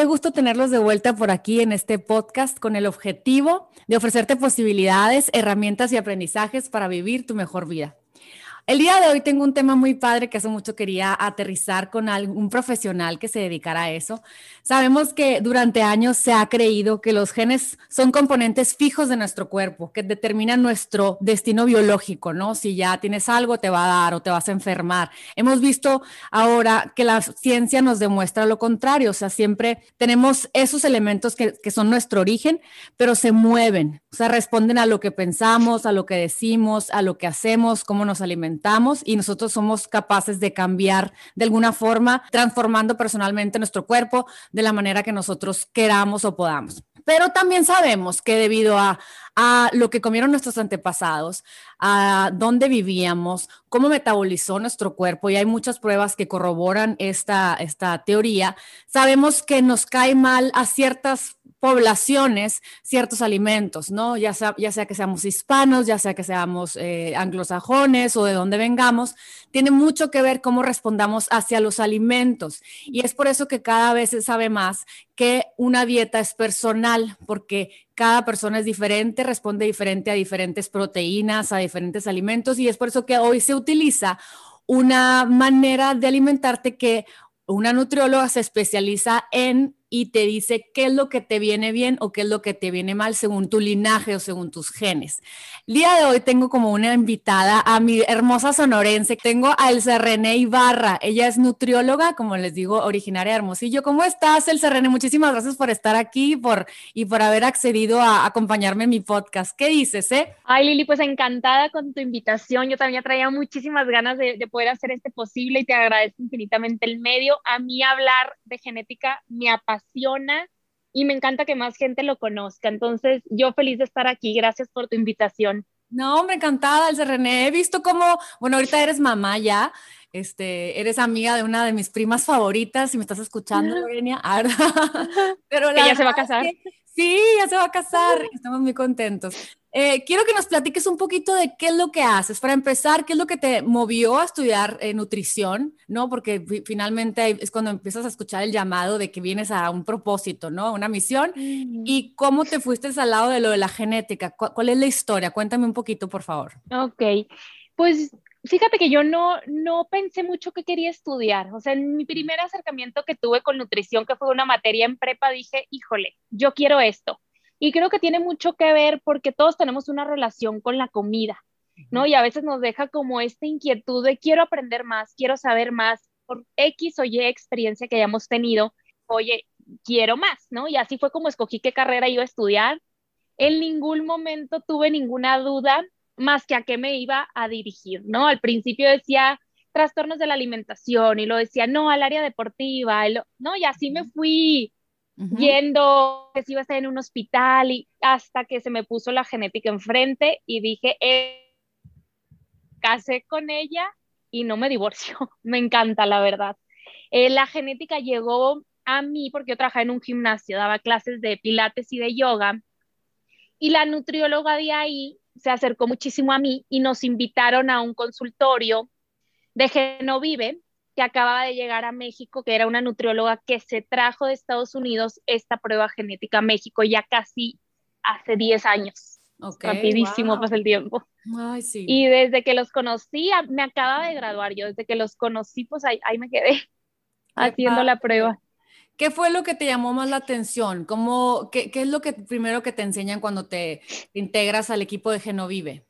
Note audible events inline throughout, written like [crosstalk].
Qué gusto tenerlos de vuelta por aquí en este podcast con el objetivo de ofrecerte posibilidades, herramientas y aprendizajes para vivir tu mejor vida. El día de hoy tengo un tema muy padre que hace mucho quería aterrizar con algún profesional que se dedicara a eso. Sabemos que durante años se ha creído que los genes son componentes fijos de nuestro cuerpo, que determinan nuestro destino biológico, ¿no? Si ya tienes algo, te va a dar o te vas a enfermar. Hemos visto ahora que la ciencia nos demuestra lo contrario, o sea, siempre tenemos esos elementos que, que son nuestro origen, pero se mueven, o sea, responden a lo que pensamos, a lo que decimos, a lo que hacemos, cómo nos alimentamos y nosotros somos capaces de cambiar de alguna forma, transformando personalmente nuestro cuerpo de la manera que nosotros queramos o podamos. Pero también sabemos que debido a, a lo que comieron nuestros antepasados, a dónde vivíamos, cómo metabolizó nuestro cuerpo, y hay muchas pruebas que corroboran esta, esta teoría, sabemos que nos cae mal a ciertas poblaciones ciertos alimentos, ¿no? Ya sea, ya sea que seamos hispanos, ya sea que seamos eh, anglosajones o de donde vengamos, tiene mucho que ver cómo respondamos hacia los alimentos. Y es por eso que cada vez se sabe más que una dieta es personal, porque cada persona es diferente, responde diferente a diferentes proteínas, a diferentes alimentos, y es por eso que hoy se utiliza una manera de alimentarte que una nutrióloga se especializa en y te dice qué es lo que te viene bien o qué es lo que te viene mal según tu linaje o según tus genes. El día de hoy tengo como una invitada a mi hermosa sonorense. Tengo a Elsa René Ibarra. Ella es nutrióloga, como les digo, originaria de Hermosillo. ¿Cómo estás, Elsa René? Muchísimas gracias por estar aquí por, y por haber accedido a acompañarme en mi podcast. ¿Qué dices, eh? Ay, Lili, pues encantada con tu invitación. Yo también traía muchísimas ganas de, de poder hacer este posible y te agradezco infinitamente el medio. A mí hablar de genética me apasiona y me encanta que más gente lo conozca. Entonces, yo feliz de estar aquí. Gracias por tu invitación. No, me encantada, Elsa René. He visto cómo, bueno, ahorita eres mamá ya, este, eres amiga de una de mis primas favoritas, si me estás escuchando, ah, [laughs] pero la que ya se va a casar. Sí, ya se va a casar, estamos muy contentos. Eh, quiero que nos platiques un poquito de qué es lo que haces. Para empezar, ¿qué es lo que te movió a estudiar eh, nutrición? ¿No? Porque finalmente es cuando empiezas a escuchar el llamado de que vienes a un propósito, ¿no? Una misión. Mm. ¿Y cómo te fuiste al lado de lo de la genética? ¿Cuál, es la historia? Cuéntame un poquito, por favor. Ok, pues fíjate que yo no, no pensé mucho que quería estudiar. O sea, en mi primer acercamiento que tuve con nutrición, que fue una materia en prepa, dije, híjole, yo quiero esto y creo que tiene mucho que ver porque todos tenemos una relación con la comida, ¿no? Y a veces nos deja como esta inquietud de quiero aprender más, quiero saber más por X o Y experiencia que hayamos tenido. Oye, quiero más, ¿no? Y así fue como escogí qué carrera iba a estudiar. En ningún momento tuve ninguna duda más que a qué me iba a dirigir, ¿no? Al principio decía trastornos de la alimentación y lo decía, no, al área deportiva, no, y así me fui yendo, que si iba a estar en un hospital y hasta que se me puso la genética enfrente y dije, eh, casé con ella y no me divorcio. [laughs] me encanta, la verdad. Eh, la genética llegó a mí porque yo trabajaba en un gimnasio, daba clases de pilates y de yoga. Y la nutrióloga de ahí se acercó muchísimo a mí y nos invitaron a un consultorio de Genovive, que acaba de llegar a México, que era una nutrióloga que se trajo de Estados Unidos esta prueba genética a México ya casi hace 10 años. Rapidísimo pasa el tiempo. Y desde que los conocí, me acaba de graduar yo, desde que los conocí, pues ahí, ahí me quedé haciendo la prueba. ¿Qué fue lo que te llamó más la atención? ¿Cómo, qué, qué, es lo que primero que te enseñan cuando te integras al equipo de Genovive?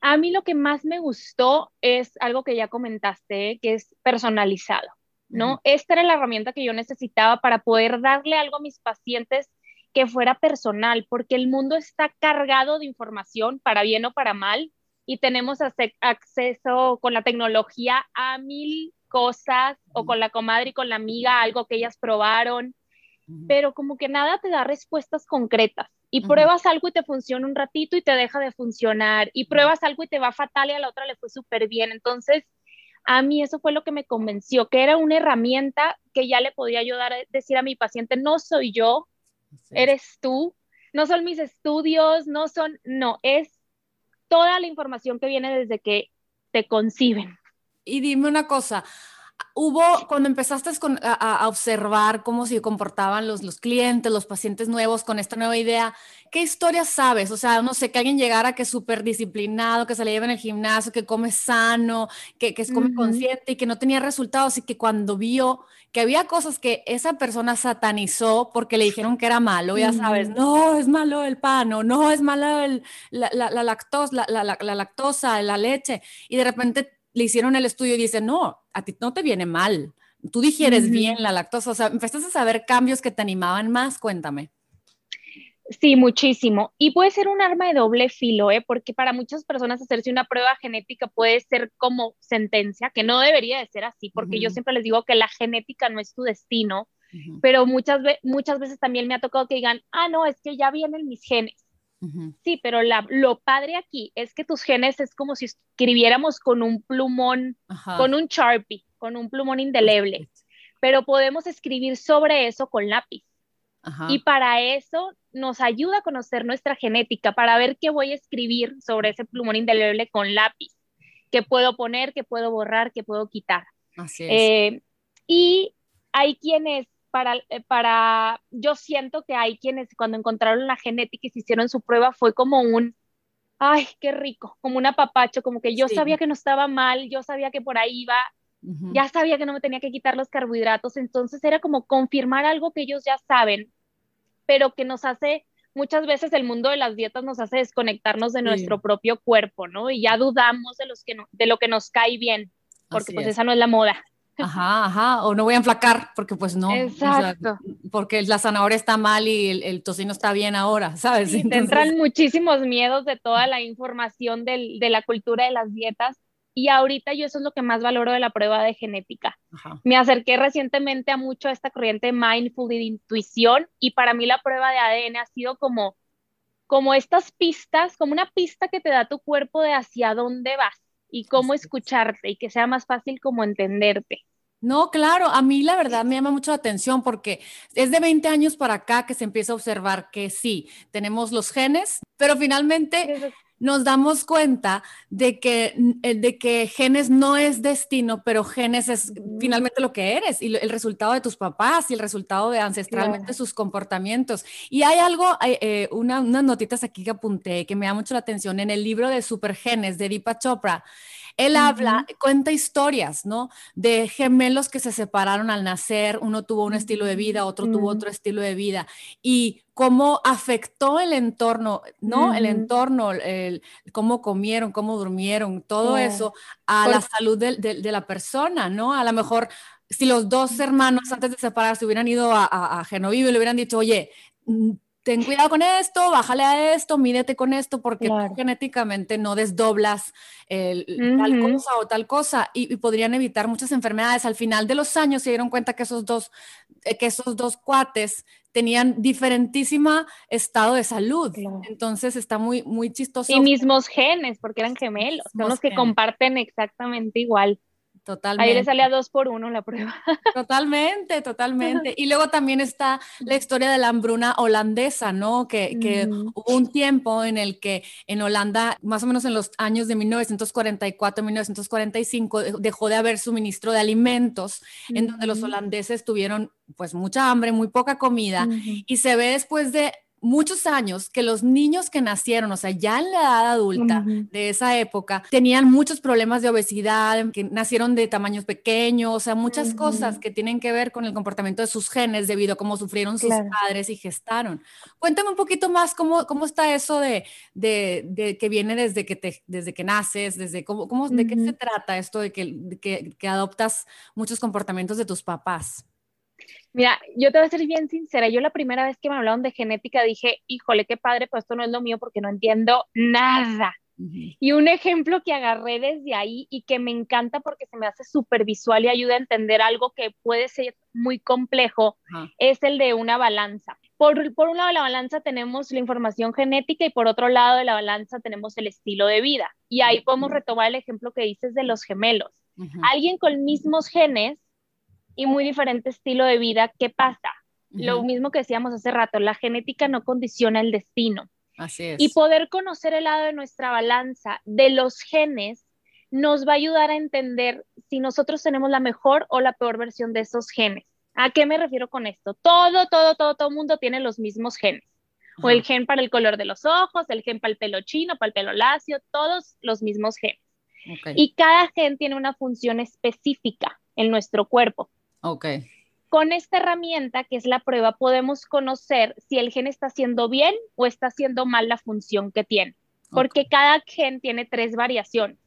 A mí lo que más me gustó es algo que ya comentaste, que es personalizado, ¿no? Esta era la herramienta que yo necesitaba para poder darle algo a mis pacientes que fuera personal, porque el mundo está cargado de información, para bien o para mal, y tenemos acceso con la tecnología a mil cosas, o con la comadre y con la amiga, algo que ellas probaron, pero como que nada te da respuestas concretas. Y pruebas algo y te funciona un ratito y te deja de funcionar. Y pruebas algo y te va fatal y a la otra le fue súper bien. Entonces, a mí eso fue lo que me convenció, que era una herramienta que ya le podía ayudar a decir a mi paciente, no soy yo, eres tú, no son mis estudios, no son, no, es toda la información que viene desde que te conciben. Y dime una cosa, hubo, cuando empezaste a, observar cómo se comportaban los, los clientes, los pacientes nuevos con esta nueva idea, ¿qué historias sabes? O sea, no sé, que alguien llegara que es súper disciplinado, que se le lleva en el gimnasio, que come sano, que, que es come consciente y que no tenía resultados y que cuando vio que había cosas que esa persona satanizó porque le dijeron que era malo, ya sabes, no, es malo el pan, o no, es malo el, la, la, la, la, lactosa, la leche, y de repente le hicieron el estudio y dice, no, a ti no te viene mal, tú digieres bien la lactosa, o sea, empezaste a saber cambios que te animaban más, cuéntame. Sí, muchísimo. Y puede ser un arma de doble filo, ¿eh? porque para muchas personas hacerse una prueba genética puede ser como sentencia, que no debería de ser así, porque yo siempre les digo que la genética no es tu destino, pero muchas, muchas veces también me ha tocado que digan, ah, no, es que ya vienen mis genes. Sí, pero la, lo padre aquí es que tus genes es como si escribiéramos con un plumón, con un Sharpie, con un plumón indeleble, pero podemos escribir sobre eso con lápiz. Y para eso nos ayuda a conocer nuestra genética, para ver qué voy a escribir sobre ese plumón indeleble con lápiz, qué puedo poner, qué puedo borrar, qué puedo quitar. Así es. Eh, y hay quienes, para, eh, para, yo siento que hay quienes cuando encontraron la genética y se hicieron su prueba fue como un, ay, qué rico, como un apapacho, como que yo sabía que no estaba mal, yo sabía que por ahí iba, ya sabía que no me tenía que quitar los carbohidratos, entonces era como confirmar algo que ellos ya saben, pero que nos hace, muchas veces el mundo de las dietas nos hace desconectarnos de nuestro propio cuerpo, ¿no? Y ya dudamos de, los que de lo que nos cae bien, porque pues esa no es la moda. Ajá, ajá, o no voy a enflacar porque pues no. Exacto. porque la zanahoria está mal y el, tocino está bien ahora, ¿sabes? Sí, entran muchísimos miedos de toda la información del, de la cultura de las dietas y ahorita yo eso es lo que más valoro de la prueba de genética. Me acerqué recientemente a mucho a esta corriente mindful y de intuición y para mí la prueba de ADN ha sido como, como estas pistas, como una pista que te da tu cuerpo de hacia dónde vas y cómo escucharte y que sea más fácil como entenderte. No, claro, a mí la verdad me llama mucho la atención porque es de 20 años para acá que se empieza a observar que sí, tenemos los genes, pero finalmente nos damos cuenta de que, eh, de que genes no es destino, pero genes es finalmente lo que eres y el resultado de tus papás y el resultado de ancestralmente sus comportamientos. Y hay algo, eh, unas notitas aquí que apunté que me da mucho la atención en el libro de Supergenes de Deepak Chopra. Él habla, cuenta historias, ¿no? De gemelos que se separaron al nacer, uno tuvo un estilo de vida, otro tuvo otro estilo de vida, y cómo afectó el entorno, ¿no? El entorno, el, cómo comieron, cómo durmieron, todo eso a la salud de, de, la persona, ¿no? A lo mejor si los dos hermanos antes de separarse hubieran ido a, a, y le hubieran dicho, oye, ten cuidado con esto, bájale a esto, mídete con esto, porque genéticamente no desdoblas tal cosa o tal cosa y, podrían evitar muchas enfermedades. Al final de los años se dieron cuenta que esos dos, eh, que esos dos cuates tenían diferentísima estado de salud. Entonces está muy, muy chistoso. Y mismos genes, porque eran gemelos, son los que comparten exactamente igual. Totalmente. Ahí le sale a dos por uno la prueba. [laughs] Totalmente, totalmente. Y luego también está la historia de la hambruna holandesa, ¿no? Que, que hubo un tiempo en el que en Holanda, más o menos en los años de 1944, 1945, dejó de haber suministro de alimentos, en donde los holandeses tuvieron pues mucha hambre, muy poca comida, y se ve después de muchos años que los niños que nacieron, o sea, ya en la edad adulta de esa época, tenían muchos problemas de obesidad, que nacieron de tamaños pequeños, o sea, muchas cosas que tienen que ver con el comportamiento de sus genes debido a cómo sufrieron sus padres y gestaron. Cuéntame un poquito más cómo, cómo está eso de, de, que viene desde que, te, desde que naces, desde cómo, cómo de qué se trata esto de que, que, que adoptas muchos comportamientos de tus papás. Mira, yo te voy a ser bien sincera, yo la primera vez que me hablaron de genética dije, híjole, qué padre, pues esto no es lo mío porque no entiendo nada. Y un ejemplo que agarré desde ahí y que me encanta porque se me hace súper visual y ayuda a entender algo que puede ser muy complejo es el de una balanza. Por, por un lado de la balanza tenemos la información genética y por otro lado de la balanza tenemos el estilo de vida. Y ahí podemos retomar el ejemplo que dices de los gemelos. Alguien con mismos genes y muy diferente estilo de vida, ¿qué pasa? Lo mismo que decíamos hace rato, la genética no condiciona el destino. Así es. Y poder conocer el lado de nuestra balanza, de los genes, nos va a ayudar a entender si nosotros tenemos la mejor o la peor versión de esos genes. ¿A qué me refiero con esto? Todo, todo, todo, todo mundo tiene los mismos genes. O el gen para el color de los ojos, el gen para el pelo chino, para el pelo lacio, todos los mismos genes. Y cada gen tiene una función específica en nuestro cuerpo. Okay. Con esta herramienta, que es la prueba, podemos conocer si el gen está haciendo bien o está haciendo mal la función que tiene. Porque cada gen tiene tres variaciones.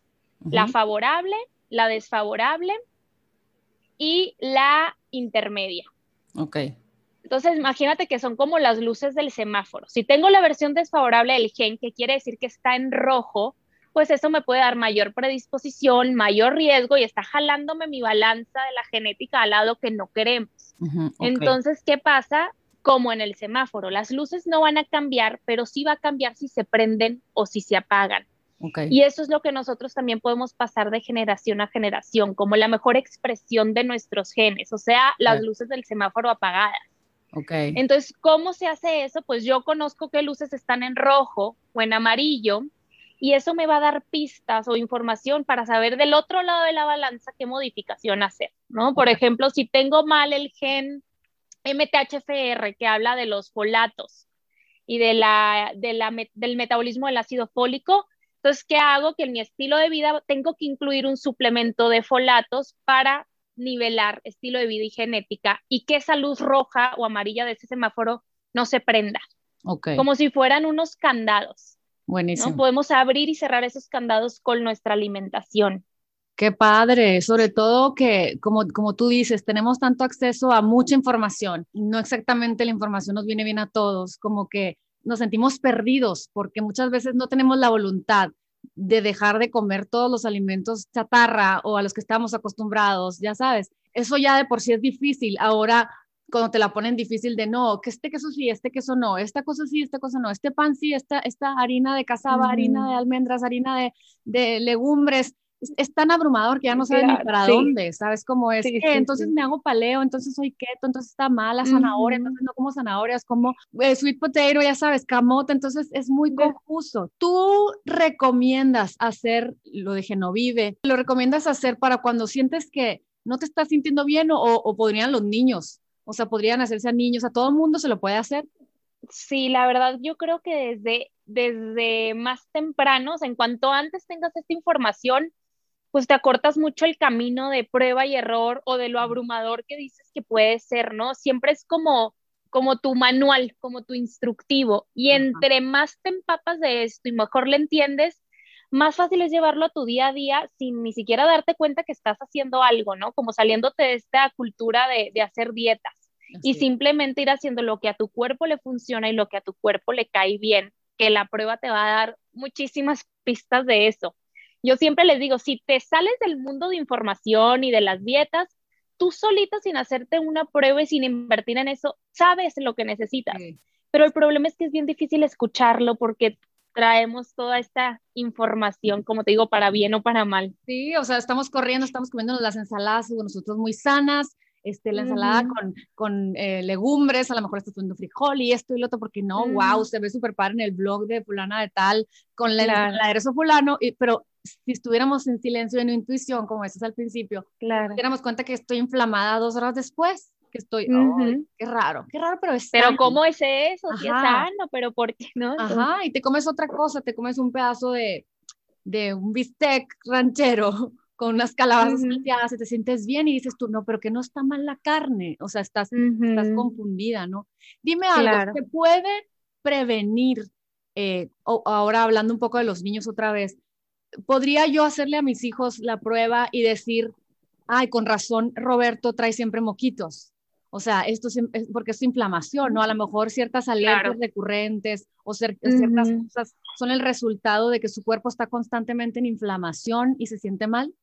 La favorable, la desfavorable y la intermedia. Ok. Entonces, imagínate que son como las luces del semáforo. Si tengo la versión desfavorable del gen, que quiere decir que está en rojo, pues eso me puede dar mayor predisposición, mayor riesgo y está jalándome mi balanza de la genética al lado que no queremos. Entonces, ¿qué pasa? Como en el semáforo, las luces no van a cambiar, pero sí va a cambiar si se prenden o si se apagan. Y eso es lo que nosotros también podemos pasar de generación a generación, como la mejor expresión de nuestros genes, o sea, las luces del semáforo apagadas. Okay. Entonces, ¿cómo se hace eso? Pues yo conozco qué luces están en rojo o en amarillo y eso me va a dar pistas o información para saber del otro lado de la balanza qué modificación hacer, ¿no? Por ejemplo, si tengo mal el gen MTHFR que habla de los folatos y de la, del metabolismo del ácido fólico, entonces, ¿qué hago? Que en mi estilo de vida tengo que incluir un suplemento de folatos para nivelar estilo de vida y genética y que esa luz roja o amarilla de ese semáforo no se prenda. Okay. Como si fueran unos candados. Buenísimo. Podemos abrir y cerrar esos candados con nuestra alimentación. Qué padre, sobre todo que, como, como tú dices, tenemos tanto acceso a mucha información no exactamente la información nos viene bien a todos, como que nos sentimos perdidos porque muchas veces no tenemos la voluntad de dejar de comer todos los alimentos chatarra o a los que estamos acostumbrados, ya sabes. Eso ya de por sí es difícil. Ahora cuando te la ponen difícil de no, que este queso sí, este queso no, esta cosa sí, esta cosa no, este pan sí, esta, esta harina de cazaba, harina de almendras, harina de, de legumbres, es, tan abrumador que ya no sabes ni para dónde, ¿sabes cómo es? entonces me hago paleo, entonces soy keto, entonces está mala zanahoria, entonces no como zanahorias, como eh, sweet potato, ya sabes, camote, entonces es muy confuso. ¿Tú recomiendas hacer lo de Genovive? ¿Lo recomiendas hacer para cuando sientes que no te estás sintiendo bien o, o podrían los niños? O sea, podrían hacerse a niños, a todo el mundo se lo puede hacer. Sí, la verdad, yo creo que desde, desde más tempranos, en cuanto antes tengas esta información, pues te acortas mucho el camino de prueba y error o de lo abrumador que dices que puede ser, ¿no? Siempre es como, como tu manual, como tu instructivo. Y entre más te empapas de esto y mejor le entiendes, más fácil es llevarlo a tu día a día sin ni siquiera darte cuenta que estás haciendo algo, ¿no? Como saliéndote de esta cultura de, de hacer dietas y simplemente ir haciendo lo que a tu cuerpo le funciona y lo que a tu cuerpo le cae bien, que la prueba te va a dar muchísimas [laughs] pistas de eso. Yo siempre les digo, si te sales del mundo de información y de las dietas, tú solita sin hacerte una prueba y sin invertir en eso, sabes lo que necesitas. Pero el problema es que es bien difícil escucharlo porque traemos toda esta información, como te digo, para bien o para mal. Sí, o sea, estamos corriendo, estamos comiendo las ensaladas, nosotros muy sanas, este, la ensalada con, con eh, legumbres, a lo mejor estás poniendo frijol y esto y lo otro, porque no, wow, se ve súper padre en el blog de fulana de tal, con la, claro. fulano, y, pero si estuviéramos en silencio, en intuición, como dices al principio, claro. nos cuenta que estoy inflamada dos horas después que estoy, qué raro, qué raro, pero es Pero ¿cómo es eso? Si es sano, pero ¿por qué no? Ajá, y te comes otra cosa, te comes un pedazo de, de un bistec ranchero [laughs] con unas calabazas uh y te sientes bien y dices tú, no, pero que no está mal la carne, o sea, estás, estás confundida, ¿no? Dime algo, ¿se puede prevenir, eh, ahora hablando un poco de los niños otra vez, ¿podría yo hacerle a mis hijos la prueba y decir, ay, con razón, Roberto trae siempre moquitos? O sea, esto es, porque es inflamación, ¿no? A lo mejor ciertas alergias recurrentes o ciertas cosas son el resultado de que su cuerpo está constantemente en inflamación y se siente mal.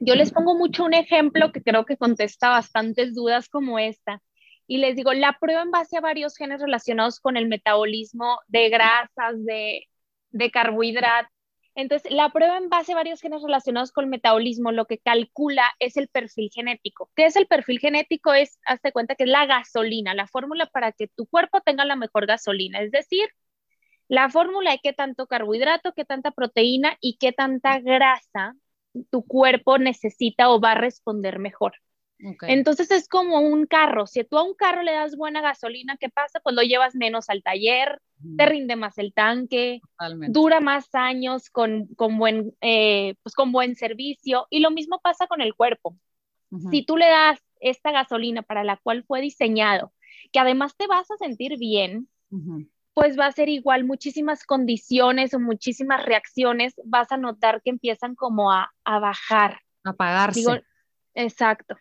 Yo les pongo mucho un ejemplo que creo que contesta bastantes dudas como esta. Y les digo, la prueba en base a varios genes relacionados con el metabolismo de grasas, de, de carbohidratos, entonces, la prueba en base a varios genes relacionados con el metabolismo lo que calcula es el perfil genético. ¿Qué es el perfil genético? Es, hazte cuenta que es la gasolina, la fórmula para que tu cuerpo tenga la mejor gasolina. Es decir, la fórmula de qué tanto carbohidrato, qué tanta proteína y qué tanta grasa tu cuerpo necesita o va a responder mejor. Entonces es como un carro. Si tú a un carro le das buena gasolina, ¿qué pasa? Pues lo llevas menos al taller, te rinde más el tanque, dura más años con, con buen, eh, pues con buen servicio. Y lo mismo pasa con el cuerpo. Si tú le das esta gasolina para la cual fue diseñado, que además te vas a sentir bien, pues va a ser igual muchísimas condiciones o muchísimas reacciones, vas a notar que empiezan como a, a bajar. A apagarse. exacto.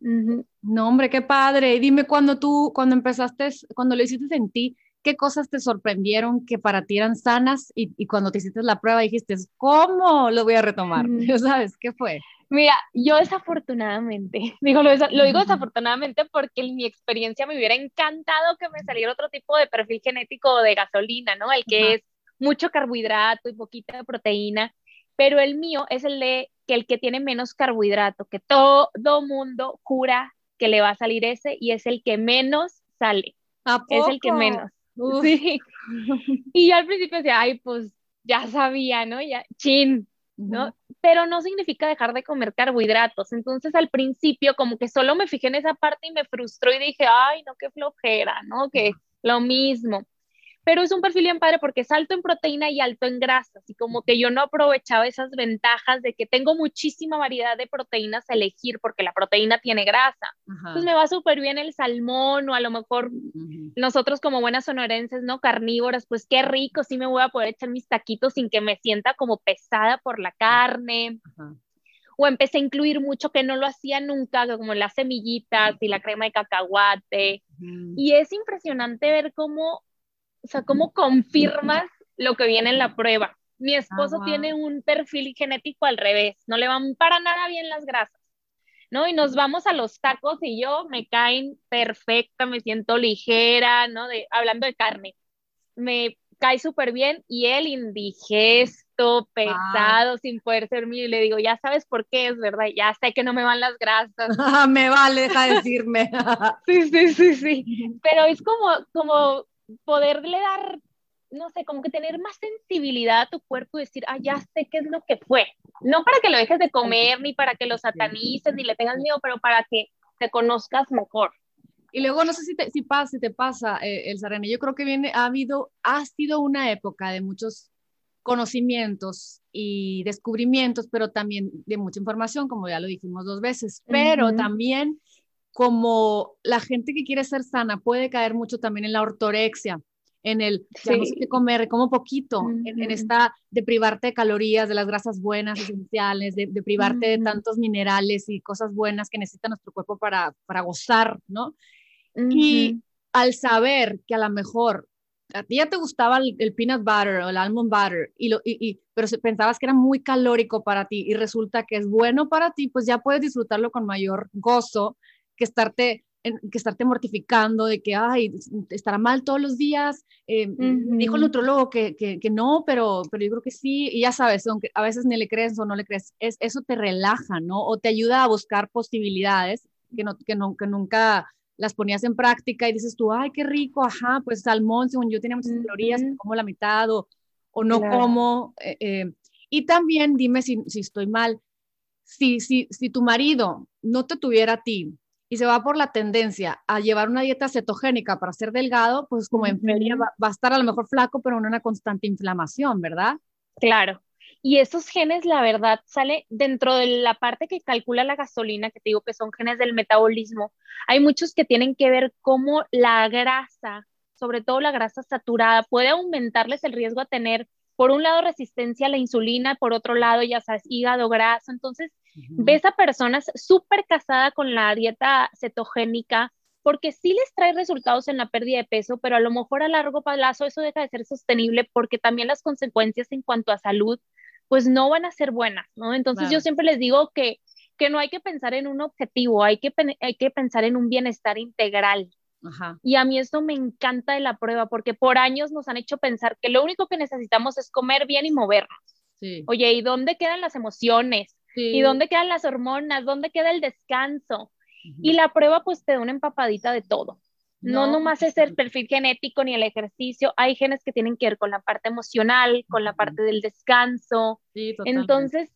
No, hombre, qué padre. Y dime cuando tú, cuando empezaste, cuando lo hiciste en ti, ¿qué cosas te sorprendieron que para ti eran sanas? Y, cuando te hiciste la prueba dijiste, ¿cómo lo voy a retomar? [laughs] ¿Sabes qué fue? Mira, yo desafortunadamente, [laughs] digo, lo, digo desafortunadamente porque en mi experiencia me hubiera encantado que me saliera otro tipo de perfil genético de gasolina, ¿no? El que es mucho carbohidrato y poquita proteína, pero el mío es el de que el que tiene menos carbohidrato, que todo mundo jura que le va a salir ese y es el que menos sale. Es el que menos. Sí. Y yo al principio decía, ay, pues ya sabía, ¿no? Ya, chin, ¿no? Pero no significa dejar de comer carbohidratos. Entonces al principio como que solo me fijé en esa parte y me frustró y dije, ay, no, qué flojera, ¿no? Que lo mismo. Pero es un perfil bien padre porque es alto en proteína y alto en grasas. Y como que yo no aprovechaba esas ventajas de que tengo muchísima variedad de proteínas a elegir porque la proteína tiene grasa. Entonces me va súper bien el salmón o a lo mejor nosotros como buenas sonorenses, ¿no? Carnívoras, pues qué rico, sí me voy a poder echar mis taquitos sin que me sienta como pesada por la carne. o empecé a incluir mucho que no lo hacía nunca, como las semillitas y la crema de cacahuate. Y es impresionante ver cómo o sea, ¿cómo confirmas lo que viene en la prueba? Mi esposo ah, tiene un perfil genético al revés, no le van para nada bien las grasas, ¿no? Y nos vamos a los tacos y yo me caen perfecta, me siento ligera, ¿no? De, hablando de carne, me cae súper bien y el indigesto, pesado, sin poder dormir, y le digo, ya sabes por qué es, ¿verdad? Ya sé que no me van las grasas. [laughs] me vale, deja de decirme. [laughs] sí, sí, sí, sí. [laughs] Pero es como, como poderle dar, no sé, como que tener más sensibilidad a tu cuerpo y decir, ah, ya sé qué es lo que fue. No para que lo dejes de comer, ni para que lo satanices, ni le tengas miedo, pero para que te conozcas mejor. Y luego no sé si te, si pasa, si te pasa, eh, el Sarene, yo creo que viene, ha habido, ha sido una época de muchos conocimientos y descubrimientos, pero también de mucha información, como ya lo dijimos dos veces, pero también como la gente que quiere ser sana puede caer mucho también en la ortorexia, en el tenemos que comer como poquito, en, esta de privarte de calorías, de las grasas buenas, esenciales, de, privarte de tantos minerales y cosas buenas que necesita nuestro cuerpo para, para gozar, ¿no? Y al saber que a lo mejor a ti ya te gustaba el, peanut butter o el almond butter, y lo, y, pero pensabas que era muy calórico para ti y resulta que es bueno para ti, pues ya puedes disfrutarlo con mayor gozo que estarte, que estarte mortificando de que, ay, estará mal todos los días. Eh, Dijo el nutrólogo que, que, que, no, pero, pero yo creo que sí. Y ya sabes, aunque a veces ni le crees o no le crees, es, eso te relaja, ¿no? O te ayuda a buscar posibilidades que, no, que, no, que nunca las ponías en práctica y dices tú, ay, qué rico, ajá, pues salmón, según yo tenía muchas calorías, como la mitad o, o no como. Eh, eh, y también dime si, si estoy mal, si, si, si tu marido no te tuviera a ti, y se va por la tendencia a llevar una dieta cetogénica para ser delgado, pues como en feria va, a estar a lo mejor flaco, pero en una constante inflamación, ¿verdad? Claro. Y esos genes, la verdad, sale dentro de la parte que calcula la gasolina, que te digo que son genes del metabolismo. Hay muchos que tienen que ver cómo la grasa, sobre todo la grasa saturada, puede aumentarles el riesgo a tener, por un lado, resistencia a la insulina, por otro lado, ya sabes, hígado graso. Entonces, ves a personas súper casadas con la dieta cetogénica porque sí les trae resultados en la pérdida de peso, pero a lo mejor a largo plazo eso deja de ser sostenible porque también las consecuencias en cuanto a salud pues no van a ser buenas, ¿no? Entonces yo siempre les digo que, que no hay que pensar en un objetivo, hay que, hay que pensar en un bienestar integral. Y a mí esto me encanta de la prueba porque por años nos han hecho pensar que lo único que necesitamos es comer bien y movernos. Oye, ¿y dónde quedan las emociones? ¿Y dónde quedan las hormonas? ¿Dónde queda el descanso? Y la prueba pues te da una empapadita de todo. No, no nomás es el perfil genético ni el ejercicio, hay genes que tienen que ver con la parte emocional, con la parte del descanso. Sí, Entonces,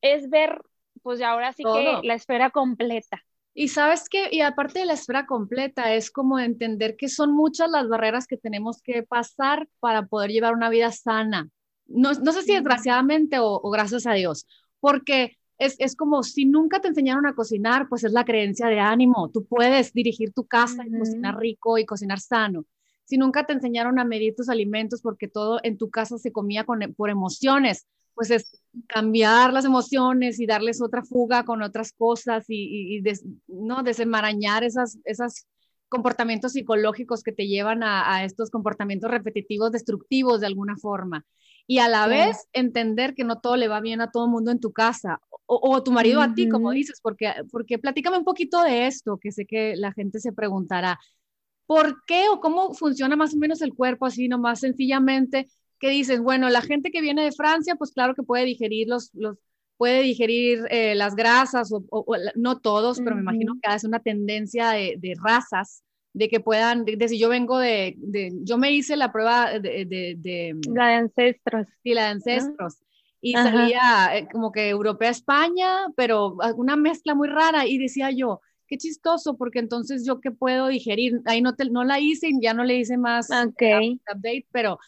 es ver, pues ahora sí que la esfera completa. Y sabes que, y aparte de la esfera completa, es como entender que son muchas las barreras que tenemos que pasar para poder llevar una vida sana. No, no sé si desgraciadamente o, o gracias a Dios, porque es, es, como si nunca te enseñaron a cocinar, pues es la creencia de ánimo. Tú puedes dirigir tu casa y cocinar rico y cocinar sano. Si nunca te enseñaron a medir tus alimentos porque todo en tu casa se comía con, por emociones, pues es cambiar las emociones y darles otra fuga con otras cosas y, no desenmarañar esas, esas comportamientos psicológicos que te llevan a, a, estos comportamientos repetitivos destructivos de alguna forma. Y a la vez entender que no todo le va bien a todo el mundo en tu casa o, tu marido a ti, como dices, porque, porque platícame un poquito de esto, que sé que la gente se preguntará, ¿por qué o cómo funciona más o menos el cuerpo así, nomás sencillamente? Que dices, bueno, la gente que viene de Francia, pues claro que puede digerir los, los puede digerir eh, las grasas, o, no todos, pero me imagino que es una tendencia de, de, razas, de que puedan, de, si yo vengo de, de, yo me hice la prueba de... de la de ancestros. Sí, la de ancestros. Y salía eh, como que europea España, pero una mezcla muy rara. Y decía yo, qué chistoso, porque entonces yo qué puedo digerir, ahí no, no la hice y ya no le hice más okay. update, pero,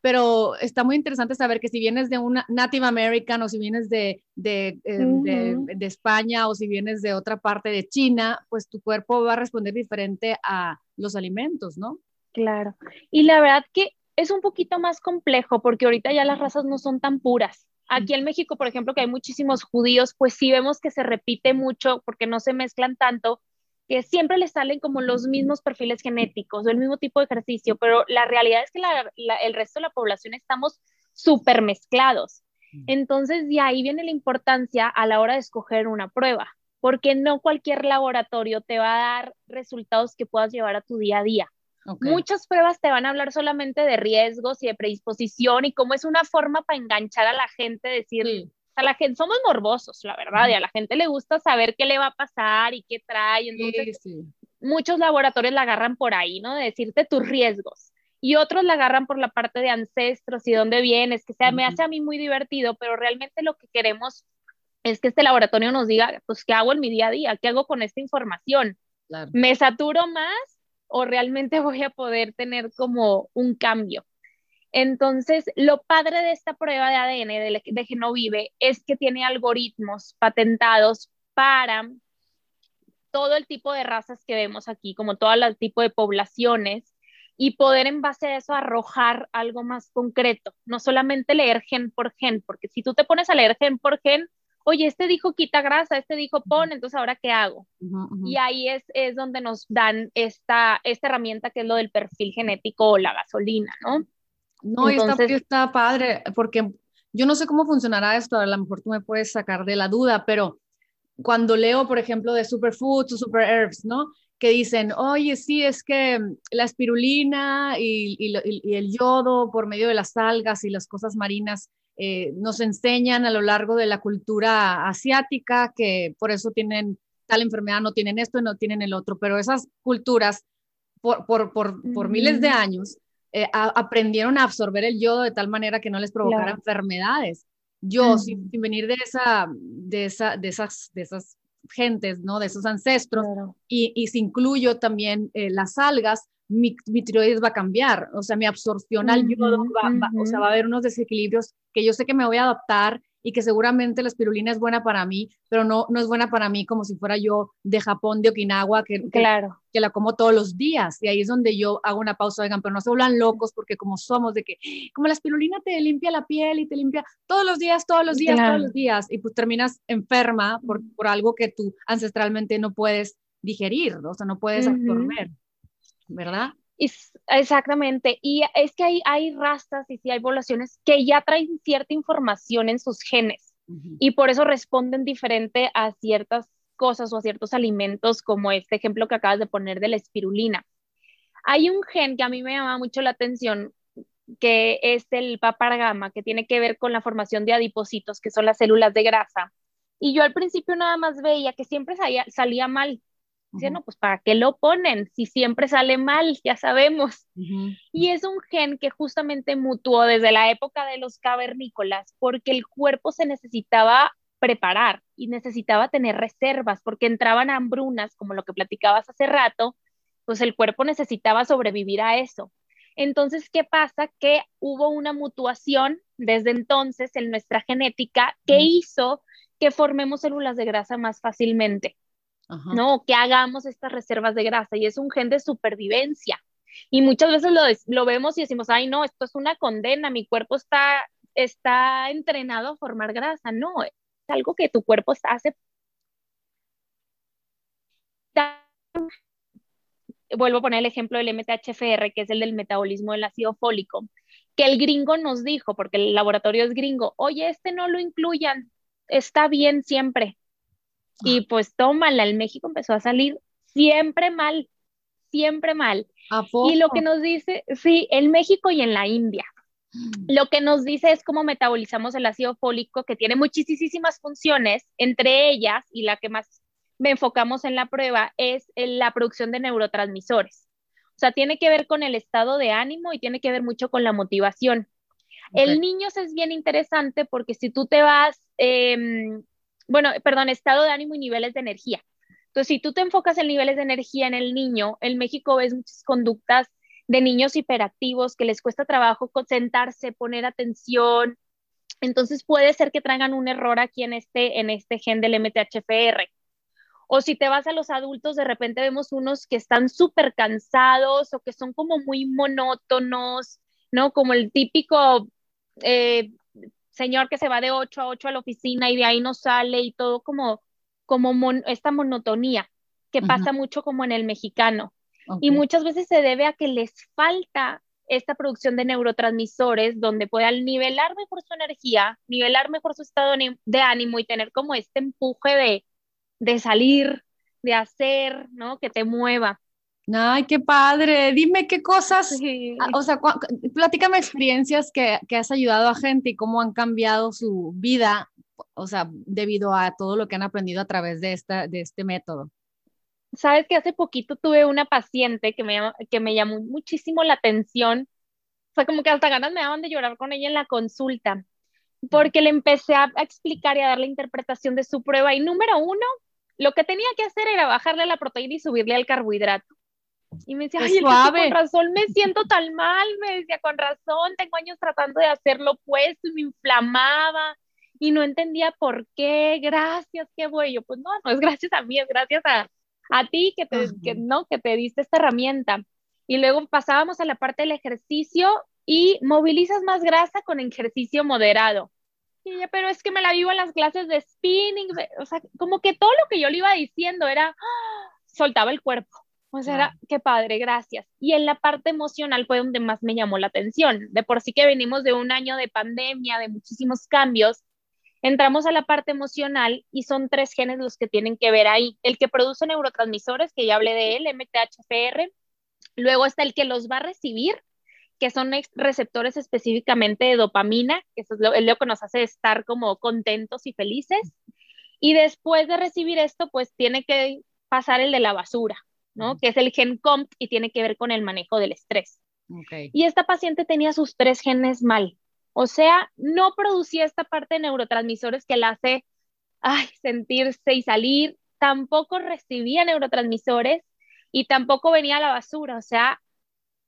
pero está muy interesante saber que si vienes de una Native American o si vienes de, de, eh, de, de, España o si vienes de otra parte de China, pues tu cuerpo va a responder diferente a los alimentos, ¿no? Claro. Y la verdad que es un poquito más complejo porque ahorita ya las razas no son tan puras. Aquí en México, por ejemplo, que hay muchísimos judíos, pues sí vemos que se repite mucho porque no se mezclan tanto, que siempre les salen como los mismos perfiles genéticos o el mismo tipo de ejercicio, pero la realidad es que el resto de la población estamos súper mezclados. Entonces, de ahí viene la importancia a la hora de escoger una prueba, porque no cualquier laboratorio te va a dar resultados que puedas llevar a tu día a día. Muchas pruebas te van a hablar solamente de riesgos y de predisposición y cómo es una forma para enganchar a la gente, decir, a la gente, somos morbosos, la verdad, y a la gente le gusta saber qué le va a pasar y qué trae, entonces muchos laboratorios la agarran por ahí, ¿no? De decirte tus riesgos. Y otros la agarran por la parte de ancestros y dónde vienes, que sea, me hace a mí muy divertido, pero realmente lo que queremos es que este laboratorio nos diga, pues, ¿qué hago en mi día a día? ¿Qué hago con esta información? ¿Me saturo más o realmente [laughs] voy a poder tener como un cambio. Entonces, lo padre de esta prueba de ADN de, de Genovive es que tiene algoritmos patentados para todo el tipo de razas que vemos aquí, como todo el tipo de poblaciones, y poder en base a eso arrojar algo más concreto, no solamente leer gen por gen, porque si tú te pones a leer gen por gen, oye, este dijo quita grasa, este dijo pon, entonces ahora qué hago? Y ahí es, es donde nos dan esta, esta herramienta que es lo del perfil genético o la gasolina, ¿no? No, entonces, está, padre, porque yo no sé cómo funcionará esto, a lo mejor tú me puedes sacar de la duda, pero cuando leo, por ejemplo, de superfoods o super herbs, ¿no? Que dicen, oye, sí, es que la espirulina y, y el yodo por medio de las algas y las cosas marinas eh, nos enseñan a lo largo de la cultura asiática que por eso tienen tal enfermedad, no tienen esto y no tienen el otro, pero esas culturas por, por, por, por miles de años eh, aprendieron a absorber el yodo de tal manera que no les provocara enfermedades. Yo, sin, venir de, esa, de, esa, de, esas, de esas gentes, ¿no? de esos ancestros, y, y si incluyo también eh, las algas, mi, tiroides va a cambiar, o sea, mi absorción al yodo, va, o sea, va a haber unos desequilibrios que yo sé que me voy a adaptar y que seguramente la espirulina es buena para mí, pero no, no es buena para mí como si fuera yo de Japón, de Okinawa, que, claro. que, la como todos los días. Y ahí es donde yo hago una pausa, oigan, pero no se vuelvan locos porque como somos de que, como la espirulina te limpia la piel y te limpia todos los días, todos los días, todos los días, y pues terminas enferma por, por algo que tú ancestralmente no puedes digerir, ¿no? o sea, no puedes absorber. ¿verdad? Exactamente, y es que hay, hay rastas y sí hay poblaciones que ya traen cierta información en sus genes y por eso responden diferente a ciertas cosas o a ciertos alimentos, como este ejemplo que acabas de poner de la espirulina. Hay un gen que a mí me llama mucho la atención, que es el papargama, que tiene que ver con la formación de adipocitos, que son las células de grasa. Y yo al principio nada más veía que siempre salía, salía mal, Dice, no, pues ¿para qué lo ponen? Si siempre sale mal, ya sabemos. Y es un gen que justamente mutuó desde la época de los cavernícolas porque el cuerpo se necesitaba preparar y necesitaba tener reservas porque entraban hambrunas, como lo que platicabas hace rato, pues el cuerpo necesitaba sobrevivir a eso. Entonces, ¿qué pasa? Que hubo una mutuación desde entonces en nuestra genética que hizo que formemos células de grasa más fácilmente. ¿No? Que hagamos estas reservas de grasa y es un gen de supervivencia. Y muchas veces lo, lo, vemos y decimos, ay, no, esto es una condena, mi cuerpo está, está entrenado a formar grasa. No, es algo que tu cuerpo hace. Vuelvo a poner el ejemplo del MTHFR, que es el del metabolismo del ácido fólico, que el gringo nos dijo, porque el laboratorio es gringo, oye, este no lo incluyan, está bien siempre. Y pues tómala, el México empezó a salir siempre mal, siempre mal. Y lo que nos dice, sí, en México y en la India. Mm. Lo que nos dice es cómo metabolizamos el ácido fólico, que tiene muchísimas funciones, entre ellas, y la que más me enfocamos en la prueba, es la producción de neurotransmisores. O sea, tiene que ver con el estado de ánimo y tiene que ver mucho con la motivación. El niño es bien interesante porque si tú te vas em, bueno, perdón, estado de ánimo y niveles de energía. Entonces, si tú te enfocas en niveles de energía en el niño, en México ves muchas conductas de niños hiperactivos que les cuesta trabajo concentrarse, poner atención. Entonces puede ser que traigan un error aquí en este, en este gen del MTHFR. O si te vas a los adultos, de repente vemos unos que están súper cansados o que son como muy monótonos, ¿no? Como el típico eh, señor que se va de 8 a 8 a la oficina y de ahí no sale y todo como, como esta monotonía que pasa mucho como en el mexicano. Y muchas veces se debe a que les falta esta producción de neurotransmisores donde puedan nivelar mejor su energía, nivelar mejor su estado de ánimo y tener como este empuje de, de salir, de hacer, ¿no? Que te mueva. Ay, qué padre. Dime qué cosas, ah, o sea, platícame experiencias que, que, has ayudado a gente y cómo han cambiado su vida, o sea, debido a todo lo que han aprendido a través de, esta, de este método. Sabes que hace poquito tuve una paciente que me, que me llamó muchísimo la atención. Fue como que hasta ganas me daban de llorar con ella en la consulta, porque le empecé a explicar y a dar la interpretación de su prueba. Y número uno, lo que tenía que hacer era bajarle la proteína y subirle al carbohidrato. Y me decía, ay, con razón me siento tan mal, me decía, con razón, tengo años tratando de hacerlo opuesto y me inflamaba y no entendía por qué, gracias, qué bueno, yo, pues no, no es gracias a mí, es gracias a, a ti que te, que, no, que te diste esta herramienta. Y luego pasábamos a la parte del ejercicio y movilizas más grasa con ejercicio moderado. Y ella, pero es que me la vivo en las clases de spinning, o sea, como que todo lo que yo le iba diciendo era, ¡ah! soltaba el cuerpo o sea, era, qué padre, gracias. Y en la parte emocional fue donde más me llamó la atención. De por sí que venimos de un año de pandemia, de muchísimos cambios, entramos a la parte emocional y son tres genes los que tienen que ver ahí. El que produce neurotransmisores, que ya hablé de él, MTHFR. Luego está el que los va a recibir, que son receptores específicamente de dopamina, que eso es lo, es lo que nos hace estar como contentos y felices. Y después de recibir esto, pues tiene que pasar el de la basura, que es el gen COMT y tiene que ver con el manejo del estrés. Y esta paciente tenía sus tres genes mal. O sea, no producía esta parte de neurotransmisores que la hace sentirse y salir. Tampoco recibía neurotransmisores y tampoco venía a la basura. O sea,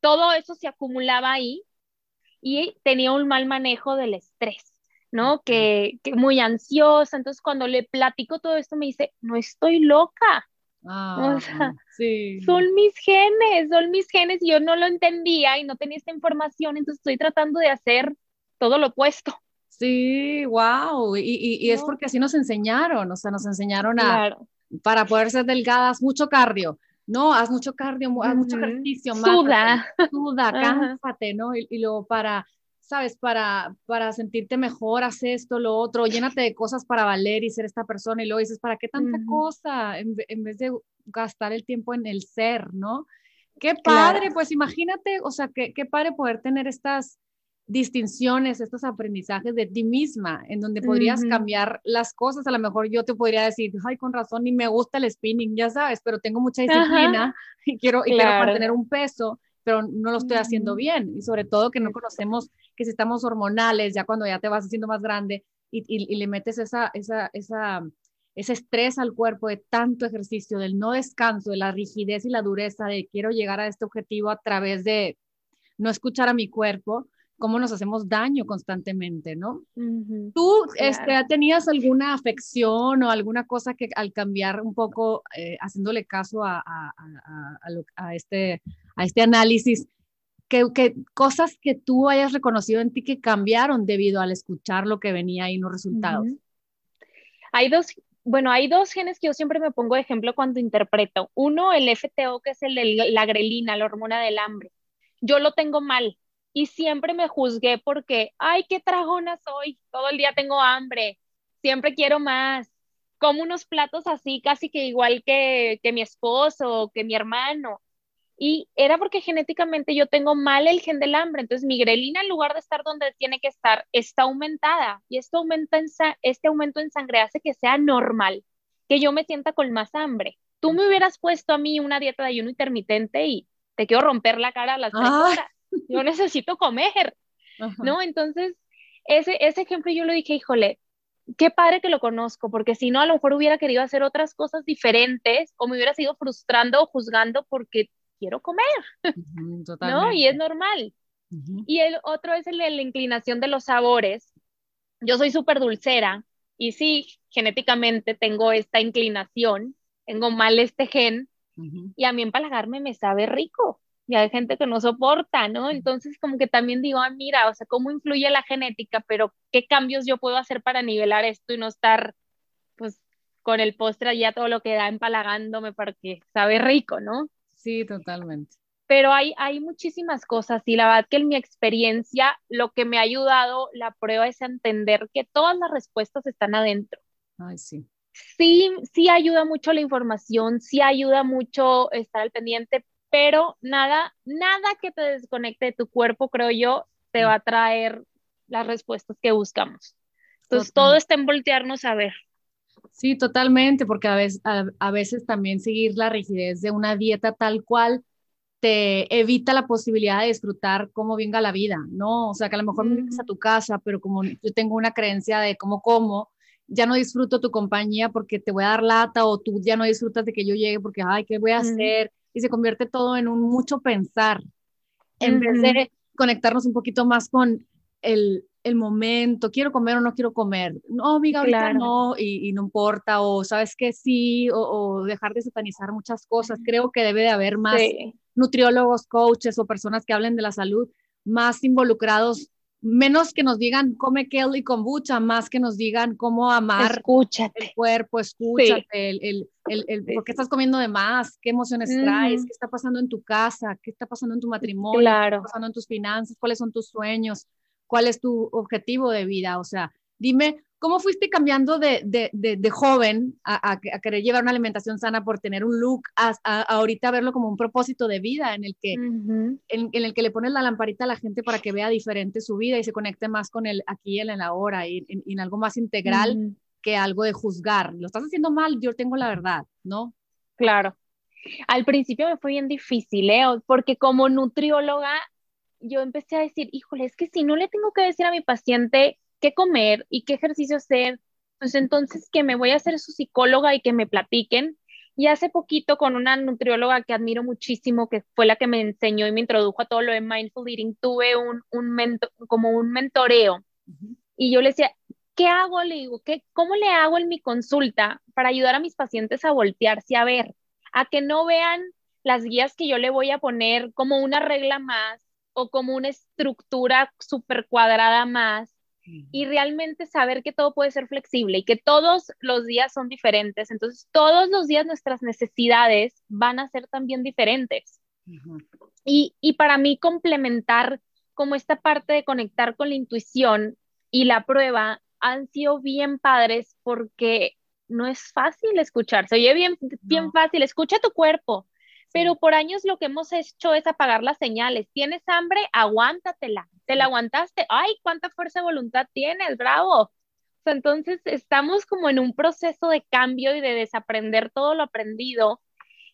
todo eso se acumulaba ahí y tenía un mal manejo del estrés, ¿no? Que, que muy ansiosa. Entonces, cuando le platico todo esto, me dice, no estoy loca Ah, son mis genes, son mis genes y yo no lo entendía y no tenía esta información, entonces estoy tratando de hacer todo lo opuesto. Sí, wow. Y, es porque así nos enseñaron, o sea, nos enseñaron a, para poder ser delgadas, mucho cardio. No, haz mucho cardio, haz mucho ejercicio. Suda. suda, [laughs] cánsate, ¿no? Y, y, luego para sabes, para, para sentirte mejor, haz esto, lo otro, llénate de cosas para valer y ser esta persona y luego dices, ¿para qué tanta cosa? En, vez de gastar el tiempo en el ser, ¿no? Qué padre, pues imagínate, o sea, qué, qué padre poder tener estas, distinciones, estos aprendizajes de ti misma, en donde podrías cambiar las cosas. A lo mejor yo te podría decir, ay, con razón, ni me gusta el spinning, ya sabes, pero tengo mucha disciplina y, quiero, y quiero mantener un peso, pero no lo estoy haciendo bien. Y sobre todo que no conocemos que si estamos hormonales, ya cuando ya te vas haciendo más grande y, y, le metes esa, esa, esa, ese estrés al cuerpo de tanto ejercicio, del no descanso, de la rigidez y la dureza de quiero llegar a este objetivo a través de no escuchar a mi cuerpo, cómo nos hacemos daño constantemente, ¿no? ¿Tú este, tenías alguna afección o alguna cosa que al cambiar un poco, eh, haciéndole caso a, a, a, este, a este análisis, que, cosas que tú hayas reconocido en ti que cambiaron debido al escuchar lo que venía ahí los resultados? Hay dos, bueno, hay dos genes que yo siempre me pongo de ejemplo cuando interpreto. Uno, el FTO, que es el de la grelina, la hormona del hambre. Yo lo tengo mal, y siempre me juzgué porque, ay, qué tragona soy, todo el día tengo hambre, siempre quiero más, como unos platos así, casi que igual que, que mi esposo, que mi hermano. Y era porque genéticamente yo tengo mal el gen del hambre, entonces mi grelina en lugar de estar donde tiene que estar, está aumentada y esto aumenta en este aumento en sangre hace que sea normal, que yo me sienta con más hambre. Tú me hubieras puesto a mí una dieta de ayuno intermitente y te quiero romper la cara a las tres horas yo [laughs] necesito comer, ¿no? Entonces, ese, ese ejemplo yo lo dije, híjole, qué padre que lo conozco, porque si no, a lo mejor hubiera querido hacer otras cosas diferentes o me hubiera sido frustrando o juzgando porque quiero comer, ¿no? Y es normal. Y el otro es el de la inclinación de los sabores. Yo soy súper dulcera y sí, genéticamente tengo esta inclinación, tengo mal este gen y a mí empalagarme me sabe rico y hay gente que no soporta, ¿no? Entonces como que también digo, ah, mira, o sea, cómo influye la genética, pero qué cambios yo puedo hacer para nivelar esto y no estar, pues, con el postre ya todo lo que da empalagándome para que sabe rico, ¿no? Sí, totalmente. Pero hay, hay muchísimas cosas y la verdad que en mi experiencia lo que me ha ayudado la prueba es entender que todas las respuestas están adentro. Ay, sí. Sí, sí ayuda mucho la información, sí ayuda mucho estar al pendiente, pero nada, nada que te desconecte de tu cuerpo, creo yo, te va a traer las respuestas que buscamos. Entonces, todo está en voltearnos a ver. Sí, totalmente, porque a veces, a, veces también seguir la rigidez de una dieta tal cual te evita la posibilidad de disfrutar cómo venga la vida, ¿no? O sea, que a lo mejor me a tu casa, pero como yo tengo una creencia de cómo como, ya no disfruto tu compañía porque te voy a dar lata o tú ya no disfrutas de que yo llegue porque, ay, ¿qué voy a hacer? y se convierte todo en un mucho pensar, en vez de conectarnos un poquito más con el, el, momento, quiero comer o no quiero comer, no, amiga, ahorita no, y, no importa, o sabes que sí, o, dejar de satanizar muchas cosas. Creo que debe de haber más nutriólogos, coaches o personas que hablen de la salud más involucrados menos que nos digan come kale y kombucha, más que nos digan cómo amar el cuerpo, escúchate, el, el, el, por qué estás comiendo de más, qué emociones traes, qué está pasando en tu casa, qué está pasando en tu matrimonio, qué está pasando en tus finanzas, cuáles son tus sueños, cuál es tu objetivo de vida. O sea, dime ¿Cómo fuiste cambiando de, de, de, joven a, a, querer llevar una alimentación sana por tener un look, a, ahorita verlo como un propósito de vida en el, que, en, el que le pones la lamparita a la gente para que vea diferente su vida y se conecte más con el aquí y el en la hora y en, algo más integral que algo de juzgar? Lo estás haciendo mal, yo tengo la verdad, ¿no? Claro. Al principio me fue bien difícil, ¿eh? porque como nutrióloga yo empecé a decir, híjole, es que si no le tengo que decir a mi paciente qué comer y qué ejercicio hacer, pues entonces que me voy a hacer su psicóloga y que me platiquen. Y hace poquito con una nutrióloga que admiro muchísimo, que fue la que me enseñó y me introdujo a todo lo de mindful eating, tuve un, un como un mentoreo. Y yo le decía, ¿qué hago? Le digo, ¿qué, ¿cómo le hago en mi consulta para ayudar a mis pacientes a voltearse a ver? A que no vean las guías que yo le voy a poner como una regla más o como una estructura súper cuadrada más, y realmente saber que todo puede ser flexible y que todos los días son diferentes. Entonces, todos los días nuestras necesidades van a ser también diferentes. y, y para mí complementar como esta parte de conectar con la intuición y la prueba han sido bien padres porque no es fácil escucharse. Oye, bien, bien fácil, escucha tu cuerpo, pero por años lo que hemos hecho es apagar las señales. ¿Tienes hambre? Aguántatela ¿Te la aguantaste? ¡Ay, cuánta fuerza de voluntad tienes! ¡Bravo! entonces estamos como en un proceso de cambio y de desaprender todo lo aprendido,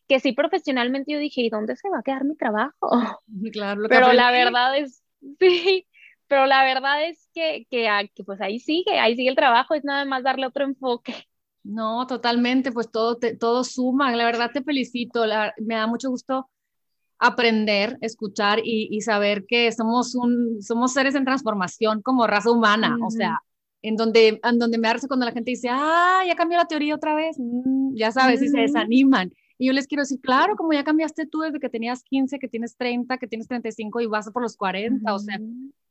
que sí profesionalmente yo dije, ¿y dónde se va a quedar mi trabajo? [laughs] Claro, lo pero la verdad es, [laughs] sí, pero la verdad es que, que, ah, que, pues ahí sigue, ahí sigue el trabajo, es nada más darle otro enfoque. No, totalmente, pues todo, todo suma, la verdad te felicito, me da mucho gusto aprender, escuchar y, y, saber que somos, un, somos seres en transformación como raza humana, o sea, en donde, en donde me hace cuando la gente dice, ah, ya cambió la teoría otra vez, mm, ya sabes, y se desaniman. Y yo les quiero decir, claro, como ya cambiaste tú desde que tenías 15, que tienes 30, que tienes 35 y vas por los 40, o sea,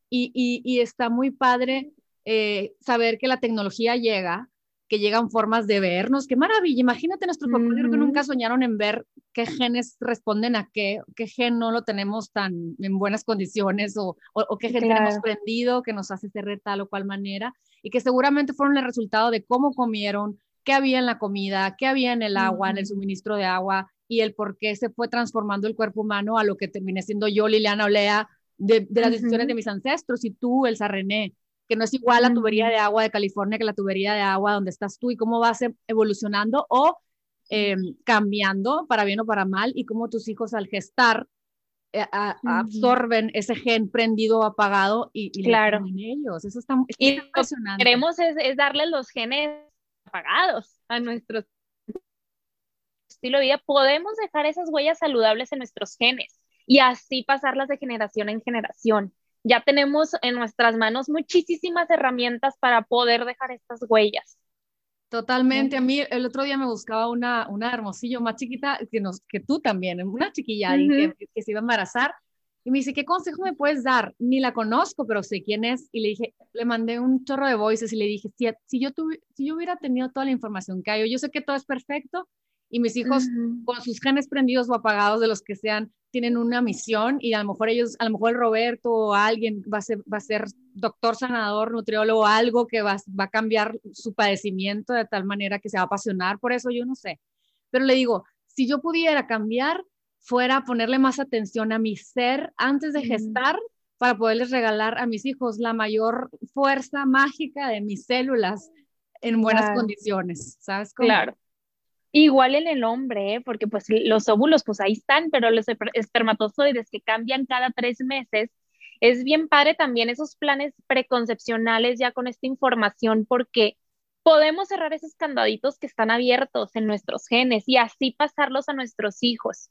y, y, y, está muy padre eh, saber que la tecnología llega, que llegan formas de vernos. Qué maravilla. Imagínate nuestros papás, creo que nunca soñaron en ver qué genes responden a qué, qué gen no lo tenemos tan en buenas condiciones o, o, qué gen tenemos prendido que nos hace ser de tal o cual manera y que seguramente fueron el resultado de cómo comieron, qué había en la comida, qué había en el agua, en el suministro de agua y el por qué se fue transformando el cuerpo humano a lo que terminé siendo yo, Liliana Olea, de, las decisiones de mis ancestros y tú, Elsa René que no es igual la tubería de agua de California que la tubería de agua donde estás tú y cómo vas e-, evolucionando o em, cambiando para bien o para mal y cómo tus hijos al gestar eh, absorben ese gen prendido o apagado y, y claro. en ellos. Eso está, y impresionante. Lo que queremos es, es darle los genes apagados a nuestro estilo de vida. Podemos dejar esas huellas saludables en nuestros genes y así pasarlas de generación en generación ya tenemos en nuestras manos muchísimas herramientas para poder dejar estas huellas. Totalmente. A mí el otro día me buscaba una, una hermosillo más chiquita que, nos, que tú también, una chiquilla que, se iba a embarazar. Y me dice, ¿qué consejo me puedes dar? Ni la conozco, pero sé quién es. Y le dije, le mandé un chorro de voices y le dije, si, si, yo, tuve, si yo hubiera tenido toda la información que hay, yo sé que todo es perfecto y mis hijos con sus genes prendidos o apagados de los que sean, tienen una misión y a lo mejor ellos, a lo mejor el Roberto o alguien va a ser, va a ser doctor, sanador, nutriólogo, algo que va, va a cambiar su padecimiento de tal manera que se va a apasionar por eso, yo no sé. Pero le digo, si yo pudiera cambiar, fuera ponerle más atención a mi ser antes de gestar para poderles regalar a mis hijos la mayor fuerza mágica de mis células en buenas condiciones, ¿sabes? Claro. Igual en el hombre, ¿eh? porque pues los óvulos pues ahí están, pero los espermatozoides que cambian cada tres meses, es bien padre también esos planes preconcepcionales ya con esta información porque podemos cerrar esos candaditos que están abiertos en nuestros genes y así pasarlos a nuestros hijos.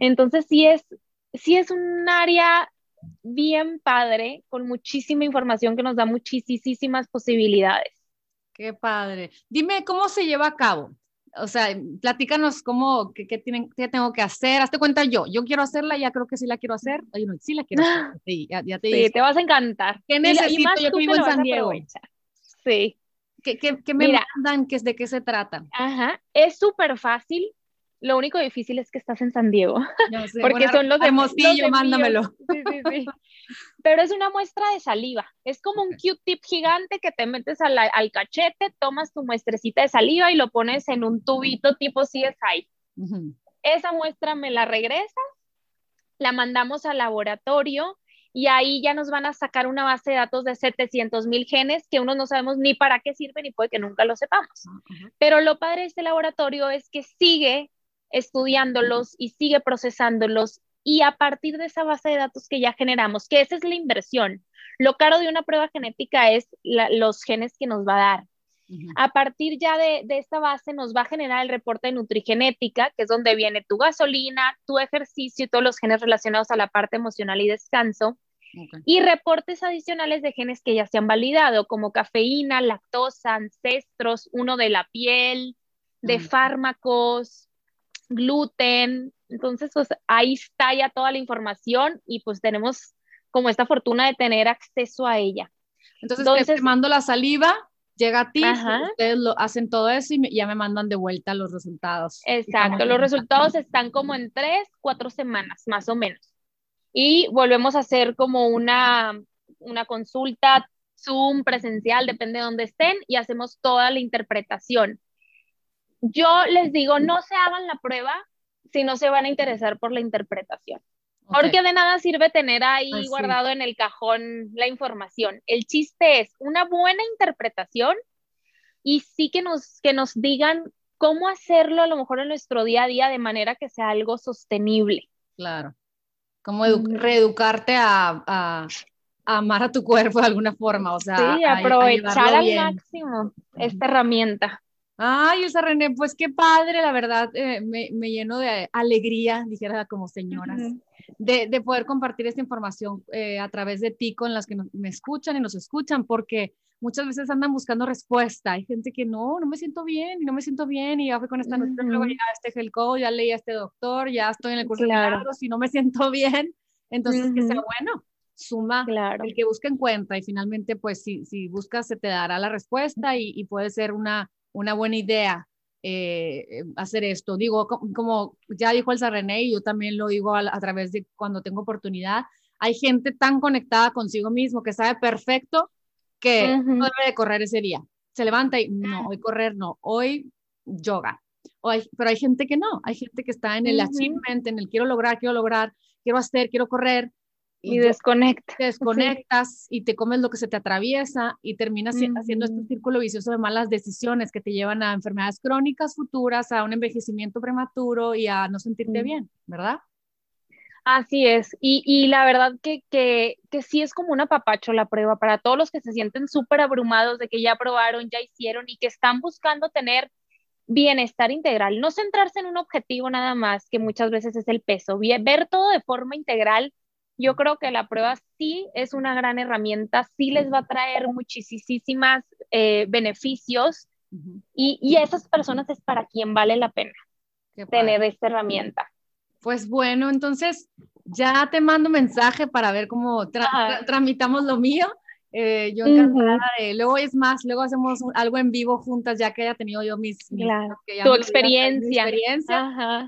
Entonces sí es, sí es un área bien padre, con muchísima información que nos da muchísimas posibilidades. Qué padre. Dime, ¿cómo se lleva a cabo? O sea, platícanos cómo, qué, qué, tienen, qué tengo que hacer. Hazte cuenta yo, yo quiero hacerla, ya creo que sí la quiero hacer. Ay, no, sí la quiero hacer. [laughs] Sí, ya, ya te sí, te vas a encantar. ¿Qué necesito? Y más yo que vivo en San Diego. Sí. ¿Qué, qué, qué me mandan? ¿Qué, ¿De qué se trata? Ajá, es súper fácil. Lo único difícil es que estás en San Diego. [laughs] porque son los de Hermosillo, mándamelo. Sí, sí, sí. Pero es una muestra de saliva. Es como un Q-tip gigante que te metes al, al cachete, tomas tu muestrecita de saliva y lo pones en un tubito tipo CSI. Esa muestra me la regresas, la mandamos al laboratorio y ahí ya nos van a sacar una base de datos de 700 mil genes que uno no sabemos ni para qué sirven y puede que nunca lo sepamos. Pero lo padre de este laboratorio es que sigue estudiándolos y sigue procesándolos y a partir de esa base de datos que ya generamos, que esa es la inversión. Lo caro de una prueba genética es los genes que nos va a dar. A partir ya de, esta base nos va a generar el reporte de nutrigenética, que es donde viene tu gasolina, tu ejercicio y todos los genes relacionados a la parte emocional y descanso. Y reportes adicionales de genes que ya se han validado, como cafeína, lactosa, ancestros, uno de la piel, de fármacos, gluten. Entonces, pues ahí está ya toda la información y pues tenemos como esta fortuna de tener acceso a ella. Entonces, te mando la saliva, llega a ti, ustedes lo hacen todo eso y ya me mandan de vuelta los resultados. Exacto, los resultados están como en tres, cuatro semanas, más o menos. Y volvemos a hacer como una, una consulta Zoom presencial, depende de dónde estén, y hacemos toda la interpretación yo les digo, no se hagan la prueba si no se van a interesar por la interpretación. Porque de nada sirve tener ahí guardado en el cajón la información. El chiste es una buena interpretación y sí que nos, que nos digan cómo hacerlo a lo mejor en nuestro día a día de manera que sea algo sostenible. Claro. Como reeducarte a, amar a tu cuerpo de alguna forma, o sea. Sí, aprovechar al máximo esta herramienta. Ay, Elsa René, pues qué padre, la verdad, eh, me, me, lleno de alegría, dijera como señoras, de, de, poder compartir esta información eh, a través de ti con las que me escuchan y nos escuchan, porque muchas veces andan buscando respuesta. Hay gente que no, no me siento bien, y no me siento bien, y ya fui con esta uh luego ya este Helco, ya leí a este doctor, ya estoy en el curso de milagros y no me siento [laughs] bien. Entonces, que sea bueno, suma claro. el que busca encuentra y finalmente, pues, si, si buscas, se te dará la respuesta y, y puede ser una una buena idea eh, eh, hacer esto. Digo, como, ya dijo el René, y yo también lo digo a, través de cuando tengo oportunidad, hay gente tan conectada consigo mismo que sabe perfecto que no debe de correr ese día. Se levanta y no, hoy correr no, hoy yoga. pero hay gente que no, hay gente que está en el achievement, en el quiero lograr, quiero lograr, quiero hacer, quiero correr, y, desconectas. desconectas y te comes lo que se te atraviesa y terminas haciendo este círculo vicioso de malas decisiones que te llevan a enfermedades crónicas futuras, a un envejecimiento prematuro y a no sentirte bien, ¿verdad? Así es, y, y la verdad que, que, que, sí es como un apapacho la prueba para todos los que se sienten súper abrumados de que ya probaron, ya hicieron y que están buscando tener bienestar integral, no centrarse en un objetivo nada más, que muchas veces es el peso, ver todo de forma integral yo creo que la prueba sí es una gran herramienta, sí les va a traer muchísimas eh, beneficios y, y, esas personas es para quien vale la pena tener esta herramienta. Pues bueno, entonces ya te mando mensaje para ver cómo tramitamos lo mío eh, yo encantada de, luego es más, luego hacemos algo en vivo juntas, ya que haya tenido yo mis, tu experiencia.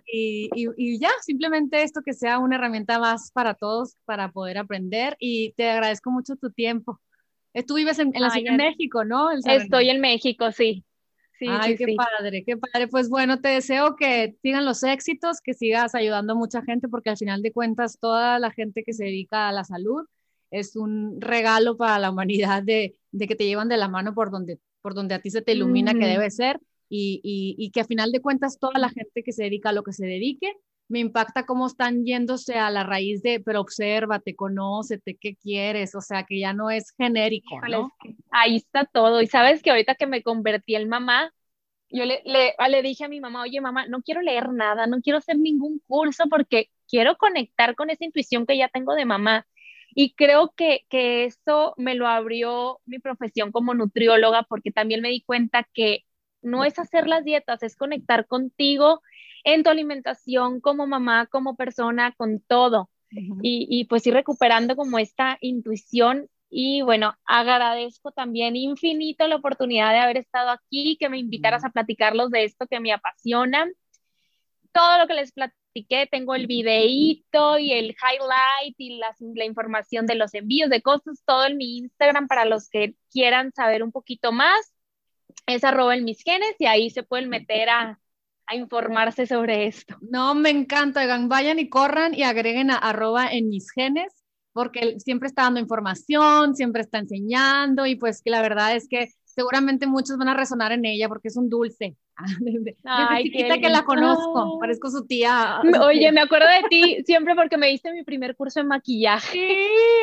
Y, y, ya, simplemente esto que sea una herramienta más para todos, para poder aprender y te agradezco mucho tu tiempo. Eh, tú vives en, la Ciudad de México, ¿no? Estoy en México, sí. Sí, Ay, qué padre, qué padre. Pues bueno, te deseo que sigan los éxitos, que sigas ayudando a mucha gente, porque al final de cuentas, toda la gente que se dedica a la salud, es un regalo para la humanidad de, que te llevan de la mano por donde, por donde a ti se te ilumina que debe ser y, y, que a final de cuentas toda la gente que se dedica a lo que se dedique, me impacta cómo están yéndose a la raíz de, pero obsérvate, conócete, qué quieres, o sea, que ya no es genérico. ¿no? Ahí está todo. Y sabes que ahorita que me convertí en mamá, yo le, le, le, dije a mi mamá, oye mamá, no quiero leer nada, no quiero hacer ningún curso porque quiero conectar con esa intuición que ya tengo de mamá. Y creo que, que eso me lo abrió mi profesión como nutrióloga porque también me di cuenta que no es hacer las dietas, es conectar contigo en tu alimentación como mamá, como persona, con todo. y, y, pues ir recuperando como esta intuición. Y bueno, agradezco también infinito la oportunidad de haber estado aquí, que me invitaras a platicarlos de esto que me apasiona. Todo lo que les platico tengo el videíto y el highlight y la, la, información de los envíos de costos, todo en mi Instagram para los que quieran saber un poquito más. Es arroba en mis genes y ahí se pueden meter a, a informarse sobre esto. No, me encanta, oigan, vayan y corran y agreguen a arroba en mis genes porque siempre está dando información, siempre está enseñando y pues que la verdad es que seguramente muchos van a resonar en ella porque es un dulce. [laughs] Ay, chiquita que la conozco, parezco su tía. Oye, me acuerdo de ti siempre porque me diste mi primer curso de maquillaje. Sí,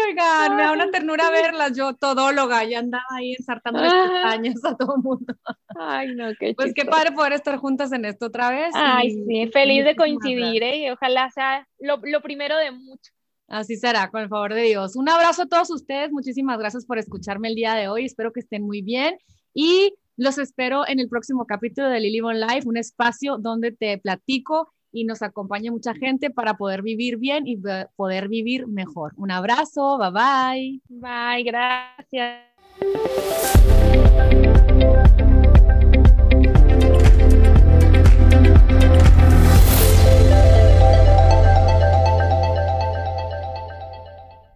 oigan, me da una ternura verlas, yo todóloga, ya andaba ahí ensartando las pestañas a todo el mundo. Ay, no, qué Pues qué padre poder estar juntas en esto otra vez. Ay, sí, feliz de coincidir, ¿eh? y ojalá sea lo, lo primero de mucho. Así será, con el favor de Dios. Un abrazo a todos ustedes. Muchísimas gracias por escucharme el día de hoy. Espero que estén muy bien. Y los espero en el próximo capítulo de Lily on Life, un espacio donde te platico y nos acompañe mucha gente para poder vivir bien y poder vivir mejor. Un abrazo, bye bye. Bye, gracias.